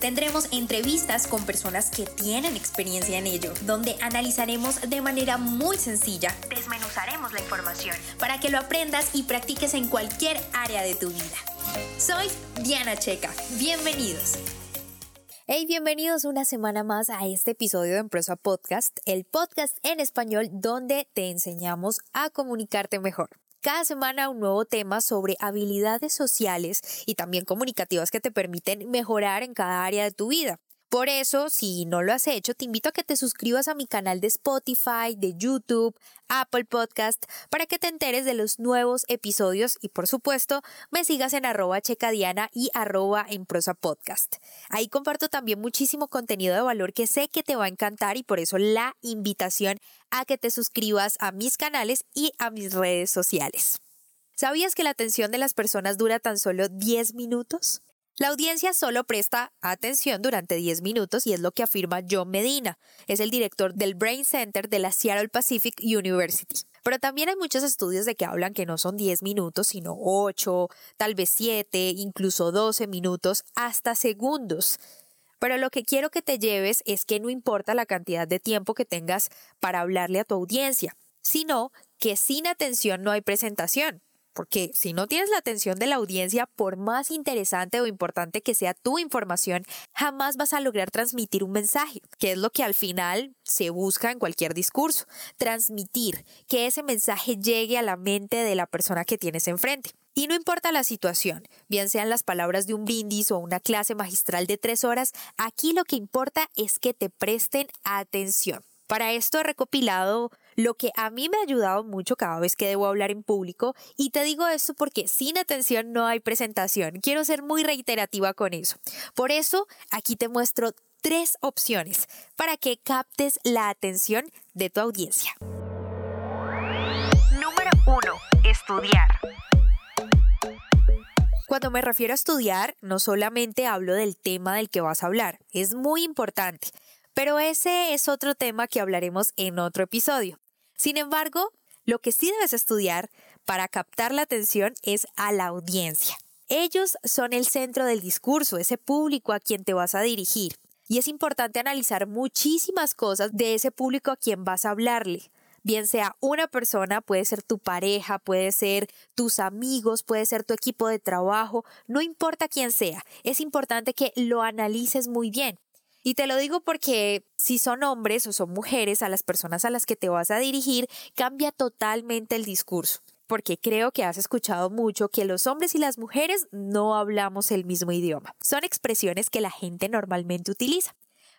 Tendremos entrevistas con personas que tienen experiencia en ello, donde analizaremos de manera muy sencilla, desmenuzaremos la información para que lo aprendas y practiques en cualquier área de tu vida. Soy Diana Checa. Bienvenidos. Hey, bienvenidos una semana más a este episodio de Empresa Podcast, el podcast en español donde te enseñamos a comunicarte mejor. Cada semana un nuevo tema sobre habilidades sociales y también comunicativas que te permiten mejorar en cada área de tu vida. Por eso, si no lo has hecho, te invito a que te suscribas a mi canal de Spotify, de YouTube, Apple Podcast, para que te enteres de los nuevos episodios y por supuesto me sigas en arroba checadiana y arroba en prosa podcast. Ahí comparto también muchísimo contenido de valor que sé que te va a encantar y por eso la invitación a que te suscribas a mis canales y a mis redes sociales. ¿Sabías que la atención de las personas dura tan solo 10 minutos? La audiencia solo presta atención durante 10 minutos y es lo que afirma John Medina, es el director del Brain Center de la Seattle Pacific University. Pero también hay muchos estudios de que hablan que no son 10 minutos, sino 8, tal vez 7, incluso 12 minutos, hasta segundos. Pero lo que quiero que te lleves es que no importa la cantidad de tiempo que tengas para hablarle a tu audiencia, sino que sin atención no hay presentación. Porque si no tienes la atención de la audiencia, por más interesante o importante que sea tu información, jamás vas a lograr transmitir un mensaje, que es lo que al final se busca en cualquier discurso, transmitir, que ese mensaje llegue a la mente de la persona que tienes enfrente. Y no importa la situación, bien sean las palabras de un brindis o una clase magistral de tres horas, aquí lo que importa es que te presten atención. Para esto he recopilado lo que a mí me ha ayudado mucho cada vez que debo hablar en público y te digo esto porque sin atención no hay presentación. Quiero ser muy reiterativa con eso. Por eso aquí te muestro tres opciones para que captes la atención de tu audiencia. Número 1. Estudiar. Cuando me refiero a estudiar, no solamente hablo del tema del que vas a hablar, es muy importante. Pero ese es otro tema que hablaremos en otro episodio. Sin embargo, lo que sí debes estudiar para captar la atención es a la audiencia. Ellos son el centro del discurso, ese público a quien te vas a dirigir. Y es importante analizar muchísimas cosas de ese público a quien vas a hablarle. Bien sea una persona, puede ser tu pareja, puede ser tus amigos, puede ser tu equipo de trabajo, no importa quién sea, es importante que lo analices muy bien. Y te lo digo porque si son hombres o son mujeres a las personas a las que te vas a dirigir, cambia totalmente el discurso. Porque creo que has escuchado mucho que los hombres y las mujeres no hablamos el mismo idioma. Son expresiones que la gente normalmente utiliza.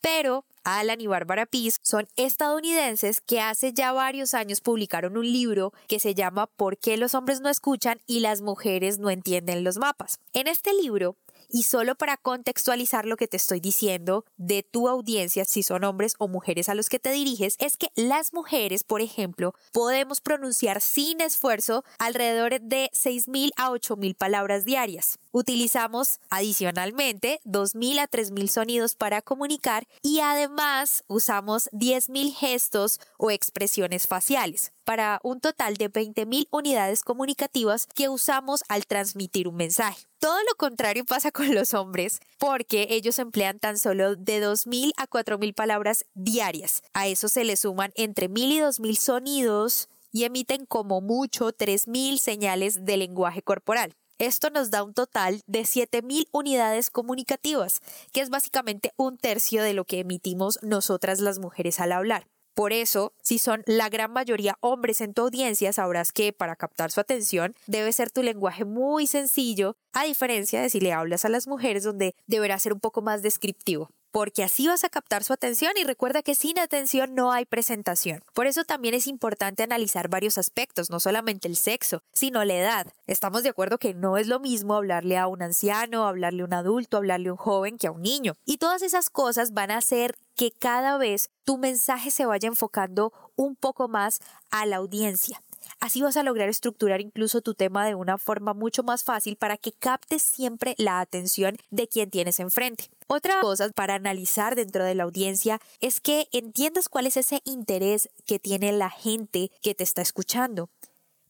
Pero Alan y Barbara Pease son estadounidenses que hace ya varios años publicaron un libro que se llama ¿Por qué los hombres no escuchan y las mujeres no entienden los mapas? En este libro y solo para contextualizar lo que te estoy diciendo de tu audiencia, si son hombres o mujeres a los que te diriges, es que las mujeres, por ejemplo, podemos pronunciar sin esfuerzo alrededor de 6.000 a 8.000 palabras diarias. Utilizamos adicionalmente 2.000 a 3.000 sonidos para comunicar y además usamos 10.000 gestos o expresiones faciales para un total de 20.000 unidades comunicativas que usamos al transmitir un mensaje. Todo lo contrario pasa con los hombres porque ellos emplean tan solo de 2.000 a 4.000 palabras diarias. A eso se le suman entre 1.000 y 2.000 sonidos y emiten como mucho 3.000 señales de lenguaje corporal. Esto nos da un total de 7.000 unidades comunicativas, que es básicamente un tercio de lo que emitimos nosotras las mujeres al hablar. Por eso, si son la gran mayoría hombres en tu audiencia, sabrás que para captar su atención debe ser tu lenguaje muy sencillo, a diferencia de si le hablas a las mujeres donde deberá ser un poco más descriptivo porque así vas a captar su atención y recuerda que sin atención no hay presentación. Por eso también es importante analizar varios aspectos, no solamente el sexo, sino la edad. Estamos de acuerdo que no es lo mismo hablarle a un anciano, hablarle a un adulto, hablarle a un joven que a un niño. Y todas esas cosas van a hacer que cada vez tu mensaje se vaya enfocando un poco más a la audiencia. Así vas a lograr estructurar incluso tu tema de una forma mucho más fácil para que captes siempre la atención de quien tienes enfrente. Otra cosa para analizar dentro de la audiencia es que entiendas cuál es ese interés que tiene la gente que te está escuchando.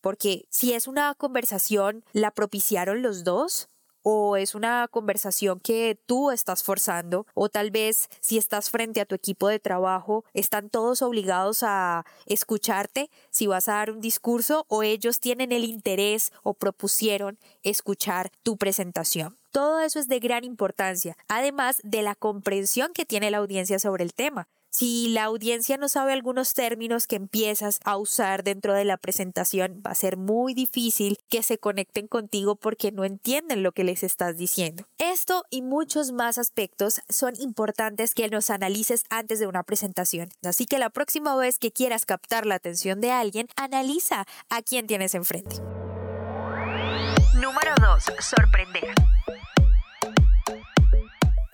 Porque si es una conversación, ¿la propiciaron los dos? O es una conversación que tú estás forzando o tal vez si estás frente a tu equipo de trabajo están todos obligados a escucharte si vas a dar un discurso o ellos tienen el interés o propusieron escuchar tu presentación. Todo eso es de gran importancia, además de la comprensión que tiene la audiencia sobre el tema. Si la audiencia no sabe algunos términos que empiezas a usar dentro de la presentación, va a ser muy difícil que se conecten contigo porque no entienden lo que les estás diciendo. Esto y muchos más aspectos son importantes que los analices antes de una presentación. Así que la próxima vez que quieras captar la atención de alguien, analiza a quién tienes enfrente. Número 2. Sorprender.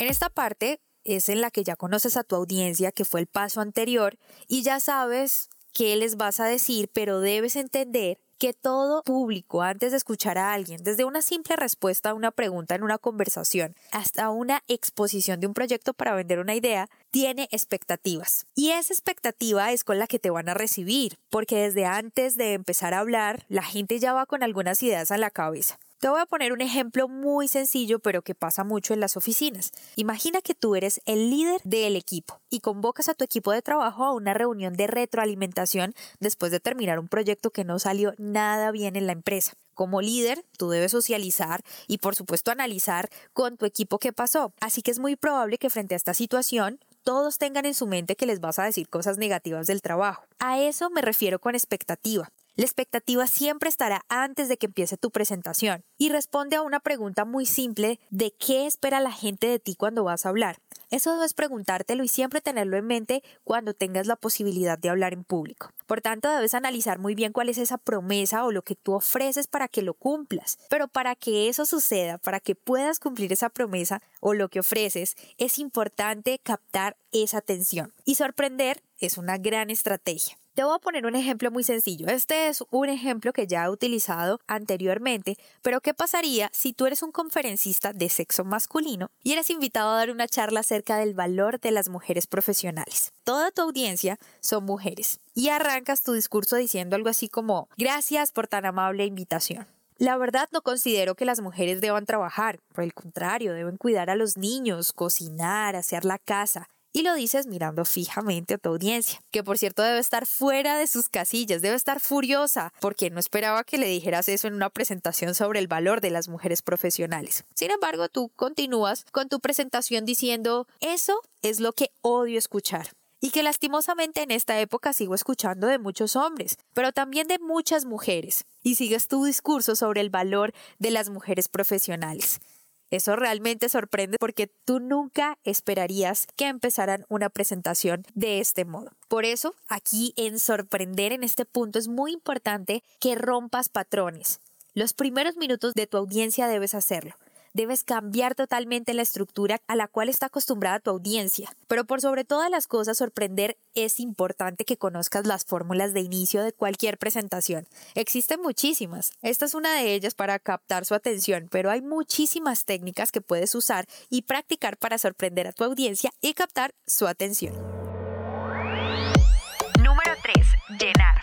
En esta parte es en la que ya conoces a tu audiencia, que fue el paso anterior, y ya sabes qué les vas a decir, pero debes entender que todo público, antes de escuchar a alguien, desde una simple respuesta a una pregunta en una conversación hasta una exposición de un proyecto para vender una idea, tiene expectativas. Y esa expectativa es con la que te van a recibir, porque desde antes de empezar a hablar, la gente ya va con algunas ideas en la cabeza. Te voy a poner un ejemplo muy sencillo, pero que pasa mucho en las oficinas. Imagina que tú eres el líder del equipo y convocas a tu equipo de trabajo a una reunión de retroalimentación después de terminar un proyecto que no salió nada bien en la empresa. Como líder, tú debes socializar y por supuesto analizar con tu equipo qué pasó. Así que es muy probable que frente a esta situación todos tengan en su mente que les vas a decir cosas negativas del trabajo. A eso me refiero con expectativa. La expectativa siempre estará antes de que empiece tu presentación y responde a una pregunta muy simple de qué espera la gente de ti cuando vas a hablar. Eso debes preguntártelo y siempre tenerlo en mente cuando tengas la posibilidad de hablar en público. Por tanto, debes analizar muy bien cuál es esa promesa o lo que tú ofreces para que lo cumplas. Pero para que eso suceda, para que puedas cumplir esa promesa o lo que ofreces, es importante captar esa atención. Y sorprender es una gran estrategia. Te voy a poner un ejemplo muy sencillo. Este es un ejemplo que ya he utilizado anteriormente, pero ¿qué pasaría si tú eres un conferencista de sexo masculino y eres invitado a dar una charla acerca del valor de las mujeres profesionales? Toda tu audiencia son mujeres y arrancas tu discurso diciendo algo así como, gracias por tan amable invitación. La verdad no considero que las mujeres deban trabajar, por el contrario, deben cuidar a los niños, cocinar, hacer la casa, y lo dices mirando fijamente a tu audiencia, que por cierto debe estar fuera de sus casillas, debe estar furiosa, porque no esperaba que le dijeras eso en una presentación sobre el valor de las mujeres profesionales. Sin embargo, tú continúas con tu presentación diciendo, eso es lo que odio escuchar y que lastimosamente en esta época sigo escuchando de muchos hombres, pero también de muchas mujeres, y sigues tu discurso sobre el valor de las mujeres profesionales. Eso realmente sorprende porque tú nunca esperarías que empezaran una presentación de este modo. Por eso, aquí en sorprender en este punto es muy importante que rompas patrones. Los primeros minutos de tu audiencia debes hacerlo debes cambiar totalmente la estructura a la cual está acostumbrada tu audiencia. Pero por sobre todas las cosas, sorprender es importante que conozcas las fórmulas de inicio de cualquier presentación. Existen muchísimas. Esta es una de ellas para captar su atención, pero hay muchísimas técnicas que puedes usar y practicar para sorprender a tu audiencia y captar su atención. Número 3. Llenar.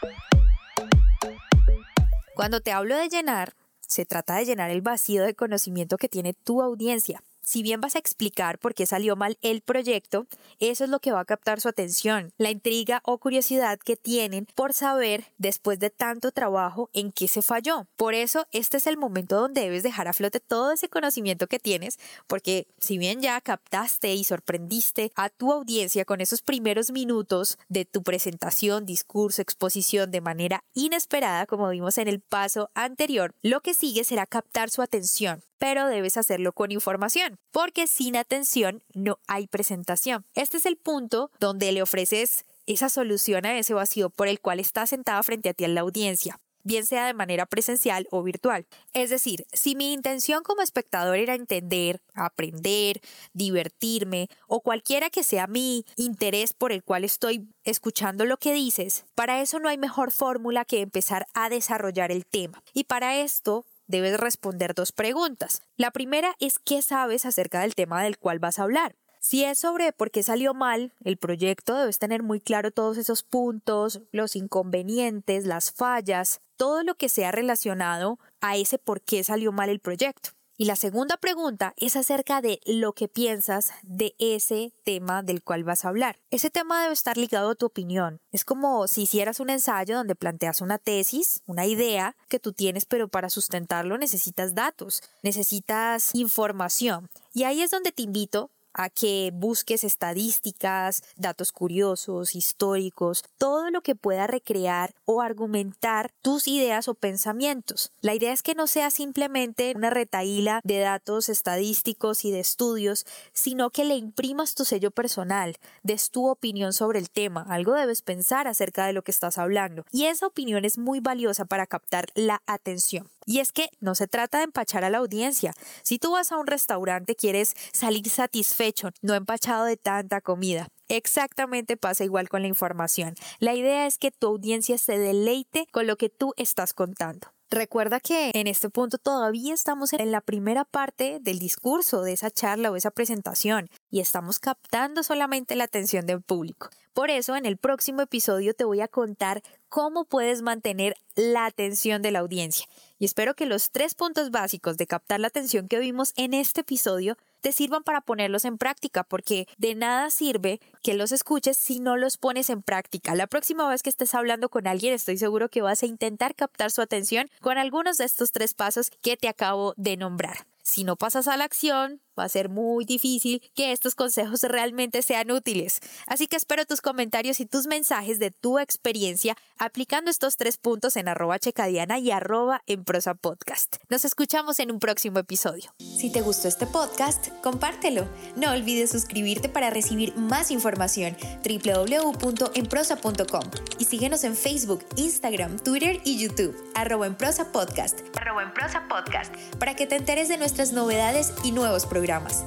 Cuando te hablo de llenar, se trata de llenar el vacío de conocimiento que tiene tu audiencia si bien vas a explicar por qué salió mal el proyecto, eso es lo que va a captar su atención, la intriga o curiosidad que tienen por saber después de tanto trabajo en qué se falló. Por eso, este es el momento donde debes dejar a flote todo ese conocimiento que tienes, porque si bien ya captaste y sorprendiste a tu audiencia con esos primeros minutos de tu presentación, discurso, exposición de manera inesperada, como vimos en el paso anterior, lo que sigue será captar su atención pero debes hacerlo con información, porque sin atención no hay presentación. Este es el punto donde le ofreces esa solución a ese vacío por el cual está sentada frente a ti la audiencia. bien sea de manera presencial o virtual. Es decir, si mi intención como espectador era entender, aprender, divertirme o cualquiera que sea mi interés por el cual estoy escuchando lo que dices, para eso no hay mejor fórmula que empezar a desarrollar el tema. Y para esto debes responder dos preguntas. La primera es qué sabes acerca del tema del cual vas a hablar. Si es sobre por qué salió mal el proyecto, debes tener muy claro todos esos puntos, los inconvenientes, las fallas, todo lo que sea relacionado a ese por qué salió mal el proyecto. Y la segunda pregunta es acerca de lo que piensas de ese tema del cual vas a hablar. Ese tema debe estar ligado a tu opinión. Es como si hicieras un ensayo donde planteas una tesis, una idea que tú tienes, pero para sustentarlo necesitas datos, necesitas información. Y ahí es donde te invito a que busques estadísticas, datos curiosos, históricos, todo lo que pueda recrear o argumentar tus ideas o pensamientos. La idea es que no sea simplemente una retaíla de datos estadísticos y de estudios, sino que le imprimas tu sello personal, des tu opinión sobre el tema, algo debes pensar acerca de lo que estás hablando. Y esa opinión es muy valiosa para captar la atención. Y es que no se trata de empachar a la audiencia. Si tú vas a un restaurante quieres salir satisfecho, no empachado de tanta comida. Exactamente pasa igual con la información. La idea es que tu audiencia se deleite con lo que tú estás contando. Recuerda que en este punto todavía estamos en la primera parte del discurso de esa charla o esa presentación y estamos captando solamente la atención del público. Por eso en el próximo episodio te voy a contar cómo puedes mantener la atención de la audiencia. Y espero que los tres puntos básicos de captar la atención que vimos en este episodio te sirvan para ponerlos en práctica, porque de nada sirve que los escuches si no los pones en práctica. La próxima vez que estés hablando con alguien, estoy seguro que vas a intentar captar su atención con algunos de estos tres pasos que te acabo de nombrar. Si no pasas a la acción, va a ser muy difícil que estos consejos realmente sean útiles. Así que espero tus comentarios y tus mensajes de tu experiencia aplicando estos tres puntos en arroba checadiana y arroba en prosa podcast. Nos escuchamos en un próximo episodio. Si te gustó este podcast, compártelo. No olvides suscribirte para recibir más información www.enprosa.com y síguenos en Facebook, Instagram, Twitter y YouTube arroba en prosa podcast, arroba en prosa podcast para que te enteres de nuestras novedades y nuevos programas.